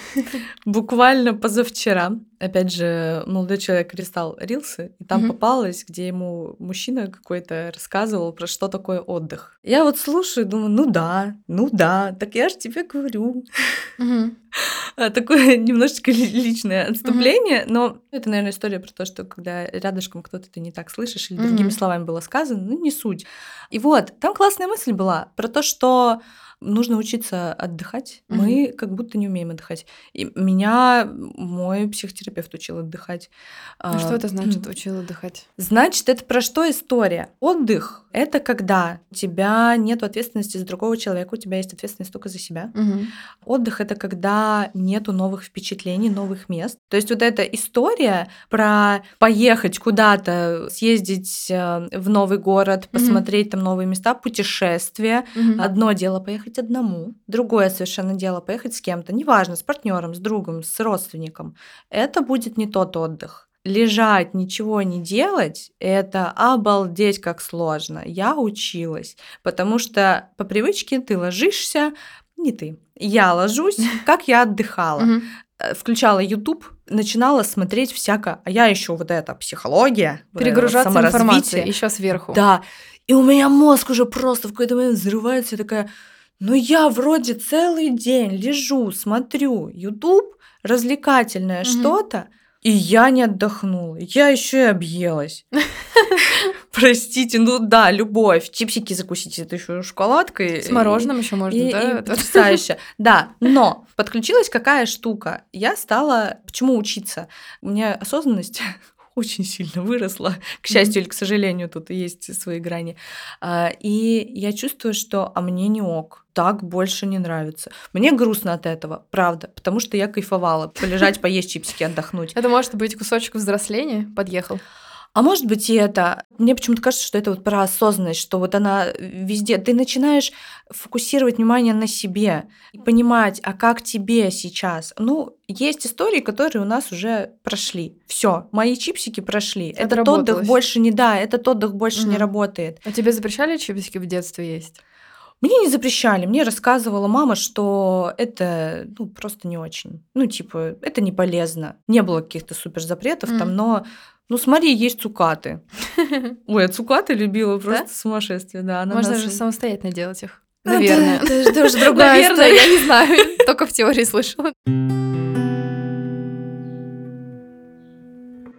буквально позавчера, опять же, молодой человек листал рилсы, и там попалось, где ему мужчина какой-то рассказывал про что такое отдых. Я вот слушаю думаю, ну да, ну да, так я же тебе говорю. А, такое немножечко личное отступление, но это, наверное, история про то, что когда рядышком кто-то ты не так слышишь, или другими словами было сказано, ну не суть. И вот, там классная мысль была про то, что нужно учиться отдыхать. Mm-hmm. Мы как будто не умеем отдыхать. И меня мой психотерапевт учил отдыхать. А что это значит учил отдыхать? Значит, это про что история? Отдых — это когда у тебя нет ответственности за другого человека, у тебя есть ответственность только за себя. Mm-hmm. Отдых — это когда нету новых впечатлений, новых мест. То есть вот эта история про поехать куда-то, съездить э, в новый город, посмотреть mm-hmm. там новые места, путешествия. Mm-hmm. Одно дело поехать поехать одному, другое совершенно дело поехать с кем-то, неважно, с партнером, с другом, с родственником. Это будет не тот отдых. Лежать, ничего не делать, это обалдеть как сложно. Я училась, потому что по привычке ты ложишься, не ты, я ложусь, как я отдыхала э, включала YouTube, начинала смотреть всякое, а я еще вот это психология, перегружаться информацией еще сверху. Да, и у меня мозг уже просто в какой-то момент взрывается, я такая, ну я вроде целый день лежу, смотрю YouTube, развлекательное угу. что-то, и я не отдохнула. Я еще и объелась. Простите, ну да, любовь. Чипсики закусите, это еще шоколадкой. С мороженым еще можно, да? Потрясающе. Да, но подключилась какая штука. Я стала... Почему учиться? У меня осознанность очень сильно выросла. К счастью или к сожалению, тут есть свои грани. А, и я чувствую, что а мне не ок. Так больше не нравится. Мне грустно от этого, правда, потому что я кайфовала. Полежать, поесть чипсики, отдохнуть. Это может быть кусочек взросления подъехал. А может быть и это. Мне почему-то кажется, что это вот про осознанность, что вот она везде. Ты начинаешь фокусировать внимание на себе понимать, а как тебе сейчас. Ну, есть истории, которые у нас уже прошли. Все, мои чипсики прошли. Это этот отдых больше не да, этот отдых больше угу. не работает. А тебе запрещали чипсики в детстве есть? Мне не запрещали, мне рассказывала мама, что это ну, просто не очень. Ну, типа, это не полезно. Не было каких-то супер запретов mm. там, но ну, смотри, есть цукаты. Ой, я цукаты любила, просто да? сумасшествие, да. Можно же самостоятельно делать их. Наверное. Это уже другая Наверное, я не знаю. Только в теории слышала.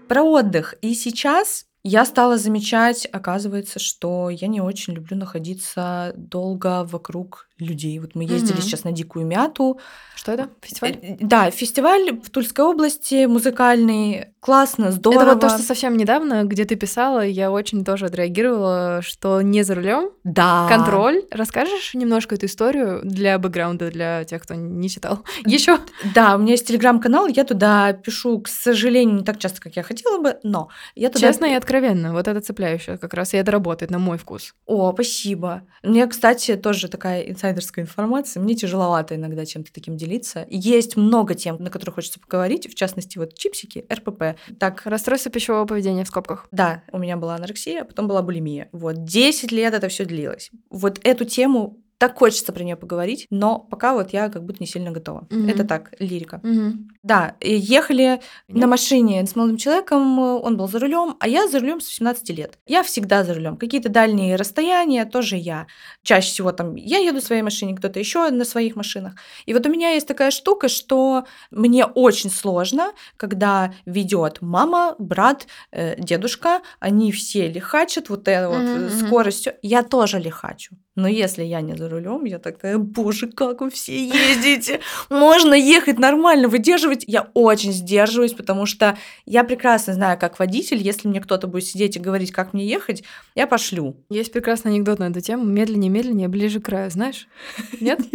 Про отдых. И сейчас я стала замечать, оказывается, что я не очень люблю находиться долго вокруг людей. Вот мы ездили угу. сейчас на Дикую Мяту. Что это? Фестиваль? Э, да, фестиваль в Тульской области, музыкальный. Классно, здорово. Это вот то, что совсем недавно, где ты писала, я очень тоже отреагировала, что не за рулем. Да. Контроль. Расскажешь немножко эту историю для бэкграунда, для тех, кто не читал? Еще? Да, у меня есть телеграм-канал, я туда пишу, к сожалению, не так часто, как я хотела бы, но я туда... Честно и откровенно, вот это цепляющее как раз, и это работает на мой вкус. О, спасибо. Мне, кстати, тоже такая инсайдерская информация, мне тяжеловато иногда чем-то таким делиться. Есть много тем, на которых хочется поговорить, в частности, вот чипсики, РПП, так. Расстройство пищевого поведения в скобках. Да, у меня была анорексия, а потом была булимия. Вот 10 лет это все длилось. Вот эту тему так хочется про нее поговорить, но пока вот я как будто не сильно готова. Mm-hmm. Это так, лирика. Mm-hmm. Да, ехали mm-hmm. на машине с молодым человеком, он был за рулем, а я за рулем с 18 лет. Я всегда за рулем. Какие-то дальние расстояния тоже я. Чаще всего там я еду в своей машине, кто-то еще на своих машинах. И вот у меня есть такая штука, что мне очень сложно, когда ведет мама, брат, э, дедушка, они все лихачат вот этой mm-hmm. вот скоростью. Я тоже лихачу Но если я не за рулем, я такая, боже, как вы все ездите? Можно ехать нормально, выдерживать. Я очень сдерживаюсь, потому что я прекрасно знаю, как водитель, если мне кто-то будет сидеть и говорить, как мне ехать, я пошлю. Есть прекрасный анекдот на эту тему. Медленнее, медленнее, ближе к краю, знаешь? Нет?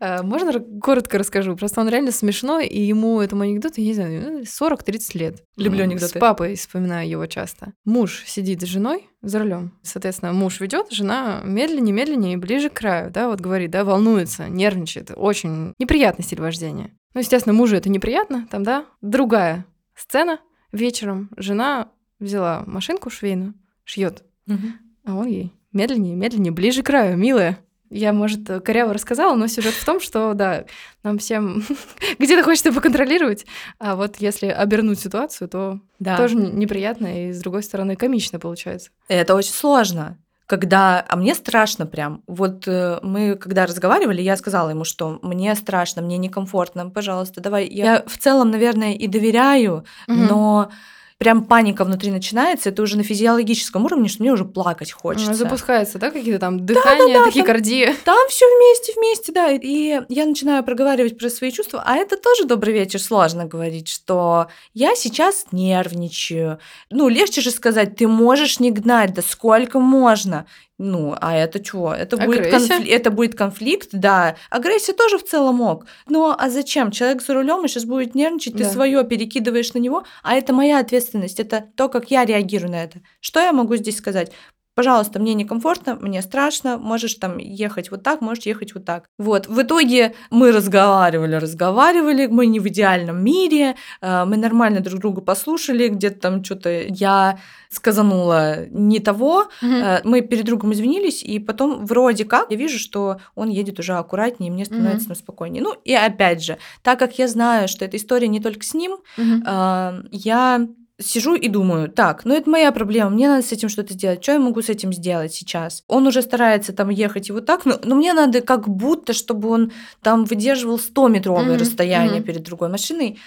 Э, можно коротко расскажу? Просто он реально смешной, и ему этому анекдоту, я не знаю, 40-30 ну, лет. Люблю анекдоты. С папой вспоминаю его часто. Муж сидит с женой за рулем. Соответственно, муж ведет, жена медленнее, медленнее, ближе к краю, да, вот говорит, да, волнуется, нервничает. Очень неприятный стиль вождения. Ну, естественно, мужу это неприятно, там, да. Другая сцена. Вечером жена взяла машинку швейную, шьет, угу. а он ей медленнее, медленнее, ближе к краю, милая. Я, может, коряво рассказала, но сюжет в том, что, да, нам всем где-то хочется поконтролировать, а вот если обернуть ситуацию, то да. тоже неприятно и, с другой стороны, комично получается. Это очень сложно когда, а мне страшно прям. Вот э, мы когда разговаривали, я сказала ему, что мне страшно, мне некомфортно, пожалуйста, давай. Я в целом, наверное, и доверяю, угу. но прям паника внутри начинается, это уже на физиологическом уровне, что мне уже плакать хочется. Запускается, да, какие-то там дыхания, да, да, да, тахикардия? Там, там все вместе, вместе, да. И я начинаю проговаривать про свои чувства, а это тоже добрый вечер, сложно говорить, что я сейчас нервничаю. Ну, легче же сказать, ты можешь не гнать, да сколько можно. Ну, а это что? Это будет, конфли... это будет конфликт, да. Агрессия тоже в целом ок. Но а зачем? Человек за рулем и сейчас будет нервничать, да. ты свое перекидываешь на него, а это моя ответственность, это то, как я реагирую на это. Что я могу здесь сказать? Пожалуйста, мне некомфортно, мне страшно, можешь там ехать вот так, можешь ехать вот так. Вот, в итоге мы разговаривали, разговаривали, мы не в идеальном мире, э, мы нормально друг друга послушали, где-то там что-то я сказанула не того, mm мы перед другом извинились, и потом вроде как я вижу, что он едет уже аккуратнее, и мне становится mm спокойнее. Ну и опять же, так как я знаю, что эта история не только с ним, mm я сижу и думаю, так, ну это моя проблема, мне надо с этим что-то сделать, что я могу с этим сделать сейчас? Он уже старается там ехать и вот так, но, но мне надо как будто, чтобы он там выдерживал 100-метровое mm-hmm. расстояние mm-hmm. перед другой машиной.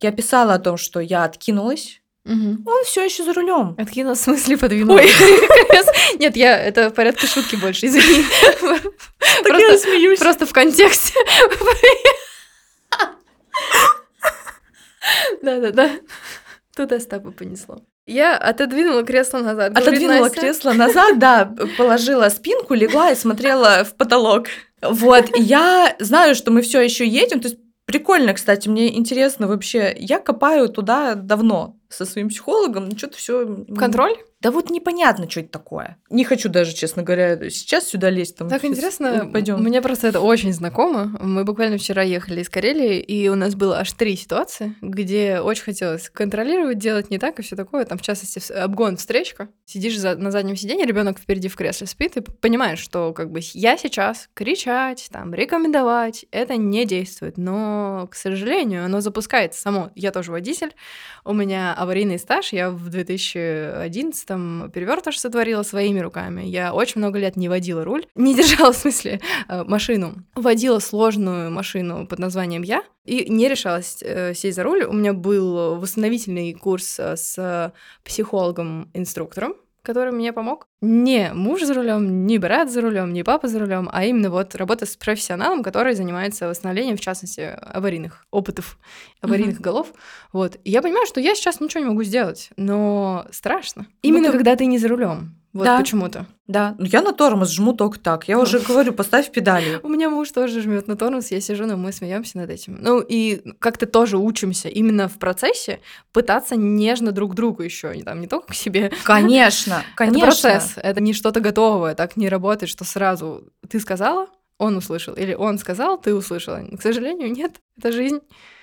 Я писала о том, что я откинулась, Угу. Он все еще за рулем. Откинул в смысле подвинул. Ой. Нет, я это в порядке шутки больше, извини. Так я смеюсь. Просто в контексте. Да-да-да. Туда Остапа понесло. Я отодвинула кресло назад. Отодвинула кресло назад, да, положила спинку, легла и смотрела в потолок. Вот, я знаю, что мы все еще едем, то есть прикольно, кстати, мне интересно вообще, я копаю туда давно со своим психологом, ну что-то все. Контроль? Да вот непонятно, что это такое. Не хочу даже, честно говоря, сейчас сюда лезть. Там, так интересно, пойдем. Мне просто это очень знакомо. Мы буквально вчера ехали из Карелии, и у нас было аж три ситуации, где очень хотелось контролировать, делать не так и все такое. Там, в частности, обгон, встречка. Сидишь за, на заднем сиденье, ребенок впереди в кресле спит, и понимаешь, что как бы я сейчас кричать, там, рекомендовать, это не действует. Но, к сожалению, оно запускается само. Я тоже водитель, у меня аварийный стаж, я в 2011 там перевертыш сотворила своими руками. Я очень много лет не водила руль, не держала, в смысле, э, машину. Водила сложную машину под названием «Я», и не решалась э, сесть за руль. У меня был восстановительный курс э, с психологом-инструктором, который мне помог. Не муж за рулем, не брат за рулем, не папа за рулем, а именно вот работа с профессионалом, который занимается восстановлением, в частности, аварийных опытов, аварийных mm-hmm. голов. Вот. И я понимаю, что я сейчас ничего не могу сделать, но страшно. Именно ну, когда ты не за рулем. Вот да. почему-то. Да, ну я на тормоз жму только так. Я уже говорю, поставь педали. У меня муж тоже жмет на тормоз, я сижу, но мы смеемся над этим. Ну и как-то тоже учимся именно в процессе пытаться нежно друг другу еще, не там не только к себе. Конечно, конечно. Это процесс, это не что-то готовое, так не работает, что сразу ты сказала, он услышал, или он сказал, ты услышала. К сожалению, нет, это жизнь.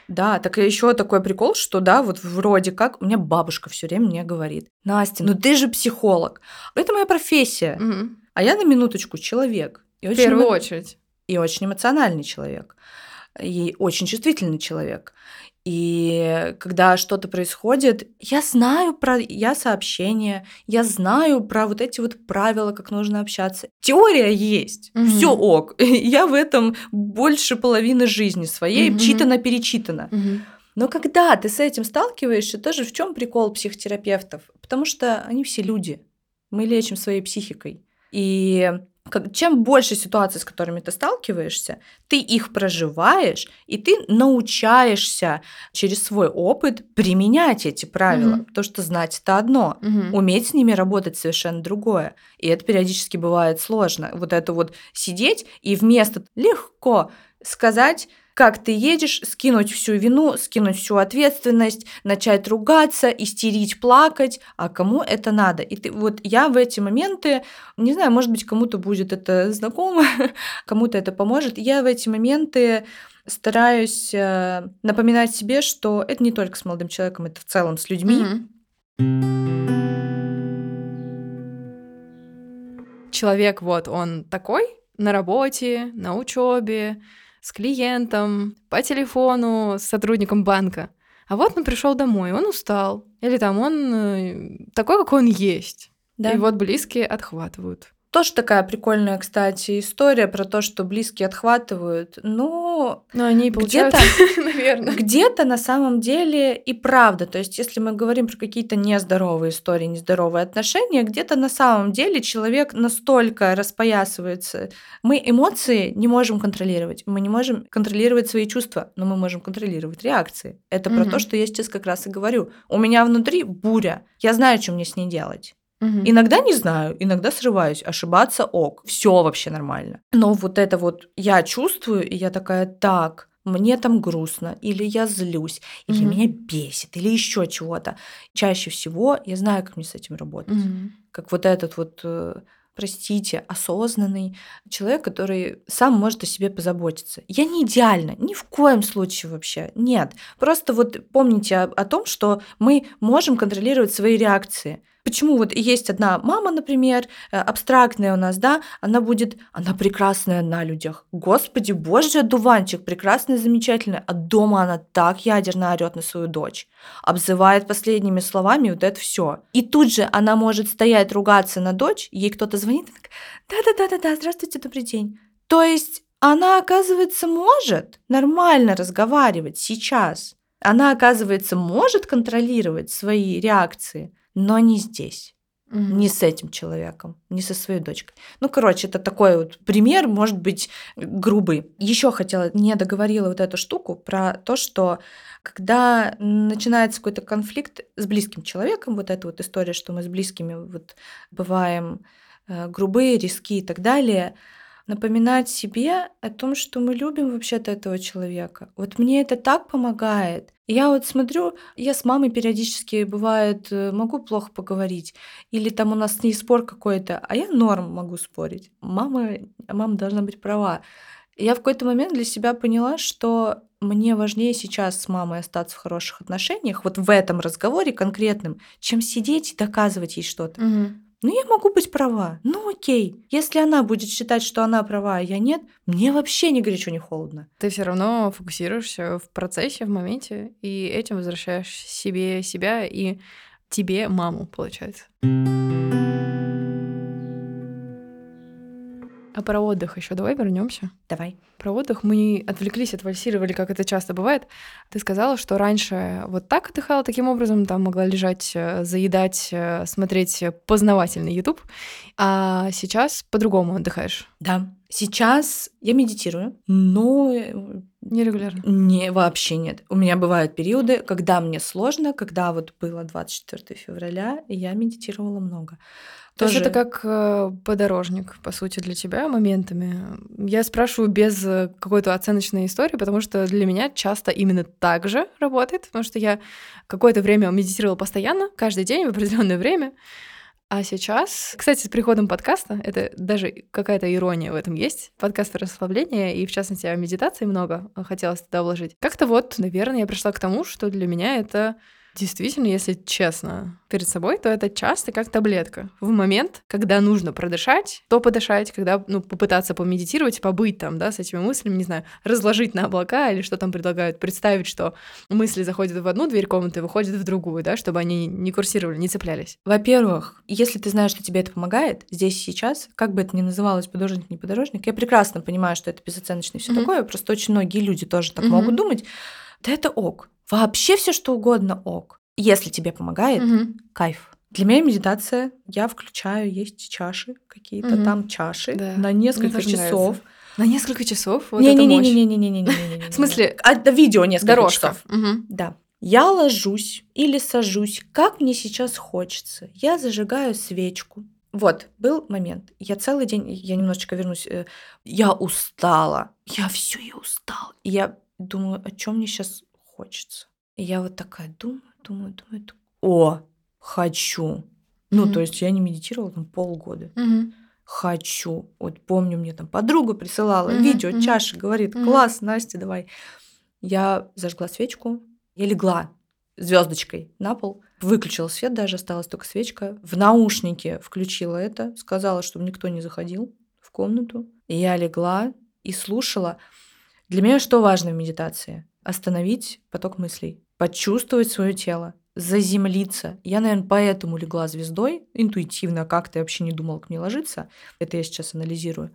Да, так и еще такой прикол, что да, вот вроде как у меня бабушка все время мне говорит: Настя, ну ты же психолог. Это моя профессия. Угу. А я на минуточку человек. И в первую эмо... очередь. И очень эмоциональный человек. И очень чувствительный человек. И когда что-то происходит, я знаю про я сообщения, я знаю про вот эти вот правила, как нужно общаться. Теория есть, mm все ок. Я в этом больше половины жизни своей mm читано-перечитано. mm Но когда ты с этим сталкиваешься, тоже в чем прикол психотерапевтов? Потому что они все люди. Мы лечим своей психикой. И как, чем больше ситуаций, с которыми ты сталкиваешься, ты их проживаешь, и ты научаешься через свой опыт применять эти правила. Мгм. Потому что знать это одно, Мгм. уметь с ними работать совершенно другое. И это периодически бывает сложно. Вот это вот сидеть и вместо легко сказать, как ты едешь, скинуть всю вину, скинуть всю ответственность, начать ругаться, истерить, плакать, а кому это надо? И ты, вот я в эти моменты, не знаю, может быть, кому-то будет это знакомо, кому-то это поможет, я в эти моменты стараюсь э, напоминать себе, что это не только с молодым человеком, это в целом с людьми, Мгм. Человек, вот он такой на работе, на учебе, с клиентом, по телефону, с сотрудником банка. А вот он пришел домой, он устал. Или там он э, такой, какой он есть. Да. И вот близкие отхватывают. Тоже такая прикольная, кстати, история про то, что близкие отхватывают. Ну, Но они Где-то- наверное. где-то на самом деле и правда. То есть, если мы говорим про какие-то нездоровые истории, нездоровые отношения, где-то на самом деле человек настолько распоясывается. Мы эмоции не можем контролировать. Мы не можем контролировать свои чувства, но мы можем контролировать реакции. Это про то, что я сейчас как раз и говорю. У меня внутри буря. Я знаю, что мне с ней делать. Мгм. Иногда не знаю, иногда срываюсь, ошибаться ок, все вообще нормально. Но вот это вот я чувствую, и я такая, так, мне там грустно, или я злюсь, или Мгм. меня бесит, или еще чего-то. Чаще всего я знаю, как мне с этим работать. Мгм. Как вот этот вот, э, простите, осознанный человек, который сам может о себе позаботиться. Я не идеальна, ни в коем случае вообще, нет. Просто вот помните о, о том, что мы можем контролировать свои реакции. Почему вот есть одна мама, например, э, абстрактная у нас, да, она будет, она прекрасная на людях. Господи, боже, дуванчик, прекрасная, замечательная. А дома она так ядерно орет на свою дочь обзывает последними словами вот это все. И тут же она может стоять, ругаться на дочь, ей кто-то звонит, да-да-да-да-да, здравствуйте, добрый день. То есть она, оказывается, может нормально разговаривать сейчас. Она, оказывается, может контролировать свои реакции, но не здесь, Мгм. не с этим человеком, не со своей дочкой. Ну, короче, это такой вот пример, может быть, грубый. Еще хотела, не договорила вот эту штуку про то, что когда начинается какой-то конфликт с близким человеком, вот эта вот история, что мы с близкими вот бываем э, грубые, риски и так далее, напоминать себе о том, что мы любим вообще-то этого человека. Вот мне это так помогает. Я вот смотрю, я с мамой периодически бывает э, могу плохо поговорить, или там у нас с ней спор какой-то, а я норм могу спорить. Мама, мама должна быть права. Я в какой-то момент для себя поняла, что мне важнее сейчас с мамой остаться в хороших отношениях, вот в этом разговоре конкретном, чем сидеть и доказывать ей что-то. Мгм. Ну, я могу быть права. Ну, окей. Если она будет считать, что она права, а я нет, мне вообще ни горячо, ни холодно. Ты все равно фокусируешься в процессе, в моменте, и этим возвращаешь себе себя и тебе маму, получается. А про отдых еще давай вернемся. Давай. Про отдых мы отвлеклись, отвальсировали, как это часто бывает. Ты сказала, что раньше вот так отдыхала таким образом, там могла лежать, э, заедать, э, смотреть познавательный YouTube, а сейчас по-другому отдыхаешь. Да. Сейчас я медитирую, но э, Нерегулярно. не, вообще нет. У меня бывают периоды, когда мне сложно, когда вот было 24 февраля, и я медитировала много. То есть это Тоже- как э, подорожник, по сути, для тебя моментами. Я спрашиваю без э, какой-то оценочной истории, потому что для меня часто именно так же работает, потому что я какое-то время медитировала постоянно, каждый день в определенное время. А сейчас, кстати, с приходом подкаста, это даже какая-то ирония в этом есть, подкаст расслабления, и в частности о медитации много хотелось туда вложить. Как-то вот, наверное, я пришла к тому, что для меня это Действительно, если честно перед собой, то это часто как таблетка. В момент, когда нужно продышать, то подышать, когда ну, попытаться помедитировать, побыть там, да, с этими мыслями, не знаю, разложить на облака или что там предлагают, представить, что мысли заходят в одну дверь комнаты, выходят в другую, да, чтобы они не курсировали, не цеплялись. Во-первых, если ты знаешь, что тебе это помогает, здесь и сейчас, как бы это ни называлось, подорожник, не подорожник, я прекрасно понимаю, что это безоценочно и все Мгм. такое, просто очень многие люди тоже так Мгм. могут думать. Да это ок. Вообще все что угодно ок. Если тебе помогает, Мгм. кайф. Для меня медитация, я включаю, есть чаши какие-то, Мгм. там чаши Да. на несколько часов. нравится. На несколько часов? Вот это мощь. Не-не-не-не-не-не-не-не-не. В смысле, А, видео несколько Дорожка. часов. Мгм. Да. Я ложусь или сажусь, как мне сейчас хочется. Я зажигаю свечку. Вот, был момент. Я целый день, я немножечко вернусь, я устала. Я все, я устала. И я думаю, о чем мне сейчас хочется. И я вот такая думаю, думаю, думаю. ду- О, хочу. Ну, Мгм. то есть я не медитировала там полгода. Мгм. Хочу. Вот помню, мне там подруга присылала Мгм, видео, мгм. чаши, говорит, класс, Настя, давай. Я зажгла свечку, я легла звездочкой на пол, выключила свет даже, осталась только свечка. В наушнике включила это, сказала, чтобы никто не заходил в комнату. И я легла и слушала. Для меня что важно в медитации? Остановить поток мыслей, почувствовать свое тело, заземлиться. Я, наверное, поэтому легла звездой интуитивно, как-то я вообще не думала к мне ложиться. Это я сейчас анализирую.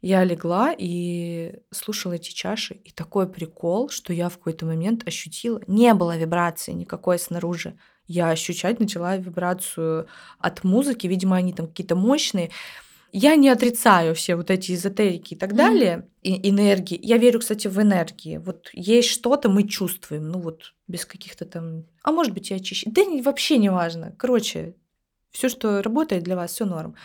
Я легла и слушала эти чаши, и такой прикол, что я в какой-то момент ощутила, не было вибрации никакой снаружи. Я ощущать начала вибрацию от музыки, видимо, они там какие-то мощные. Я не отрицаю все вот эти эзотерики и так далее, и энергии. Я верю, кстати, в энергии. Вот есть что-то, мы чувствуем, ну вот без каких-то там... А может быть, и очищение. Да не- вообще не важно. Короче, все, что работает для вас, все норм.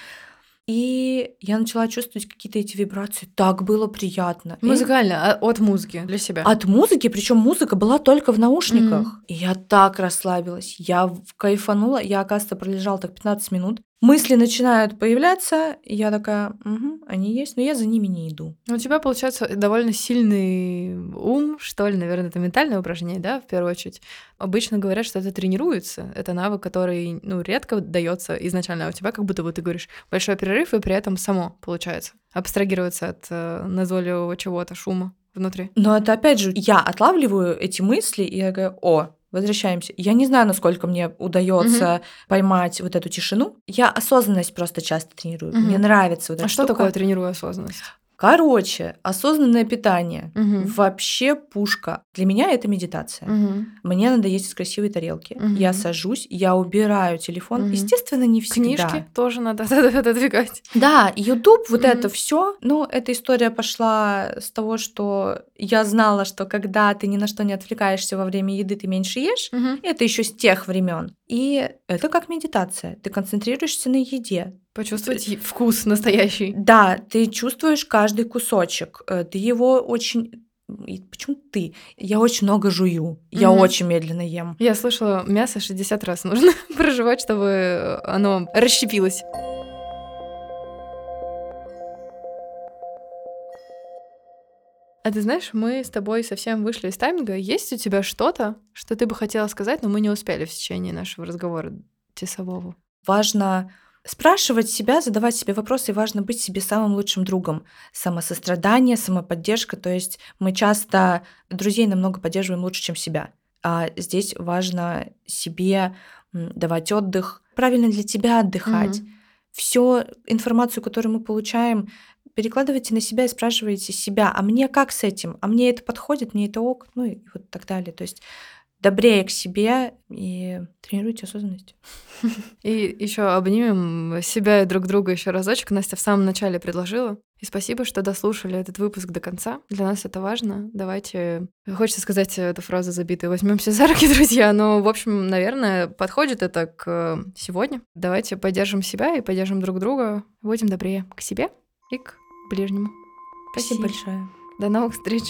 И я начала чувствовать какие-то эти вибрации. Так было приятно. И Музыкально, а- от музыки для себя. От музыки, причем музыка была только в наушниках. И я так расслабилась. Я кайфанула. Я, оказывается, пролежала так 15 минут. Мысли начинают появляться, и я такая, «Мгм, они есть, но я за ними не иду. Ну, У тебя, получается, довольно сильный ум, что ли, наверное, это ментальное упражнение, да, в первую очередь. Обычно говорят, что это тренируется. Это навык, который, ну, редко дается изначально. А у тебя как будто бы ты говоришь большой перерыв, и при этом само получается абстрагироваться от э, назойливого чего-то, шума внутри. Но это опять же, я отлавливаю эти мысли, и я говорю, о, возвращаемся. Я не знаю, насколько мне удается поймать вот эту тишину. Я осознанность просто часто тренирую. Мгм. Мне нравится вот А эта что штука. такое тренирую осознанность? Короче, осознанное питание. Мгм. Вообще пушка. Для меня это медитация. Мгм. Мне надо есть из красивой тарелки. Мгм. Я сажусь, я убираю телефон. Мгм. Естественно, не всегда. Книжки тоже надо отодвигать. Да, YouTube, вот Мгм. это все. Ну, эта история пошла с того, что я знала, что когда ты ни на что не отвлекаешься во время еды, ты меньше ешь. Мгм. Это еще с тех времен. И это как медитация. Ты концентрируешься на еде. Почувствовать вкус настоящий. Да, ты чувствуешь каждый кусочек. э, Ты его очень... и Почему ты? Я очень много жую. Я Мгм. очень медленно ем. Я слышала, мясо 60 раз нужно проживать, чтобы оно расщепилось. А ты знаешь, мы с тобой совсем вышли из тайминга. Есть у тебя что-то, что ты бы хотела сказать, но мы не успели в течение нашего разговора часового? Важно спрашивать себя, задавать себе вопросы, и важно быть себе самым лучшим другом. Самосострадание, самоподдержка. То есть мы часто друзей намного поддерживаем лучше, чем себя. А здесь важно себе давать отдых, правильно для тебя отдыхать. Мгм. Всю информацию, которую мы получаем, перекладывайте на себя и спрашивайте себя, а мне как с этим? А мне это подходит, мне это ок? Ну и вот так далее. То есть добрее к себе и тренируйте осознанность. И еще обнимем себя и друг друга еще разочек. Настя в самом начале предложила. И спасибо, что дослушали этот выпуск до конца. Для нас это важно. Давайте, хочется сказать эту фразу забитую, возьмемся за руки, друзья. Но, в общем, наверное, подходит это к сегодня. Давайте поддержим себя и поддержим друг друга. Будем добрее к себе и к ближнему. Спасибо большое. До новых встреч.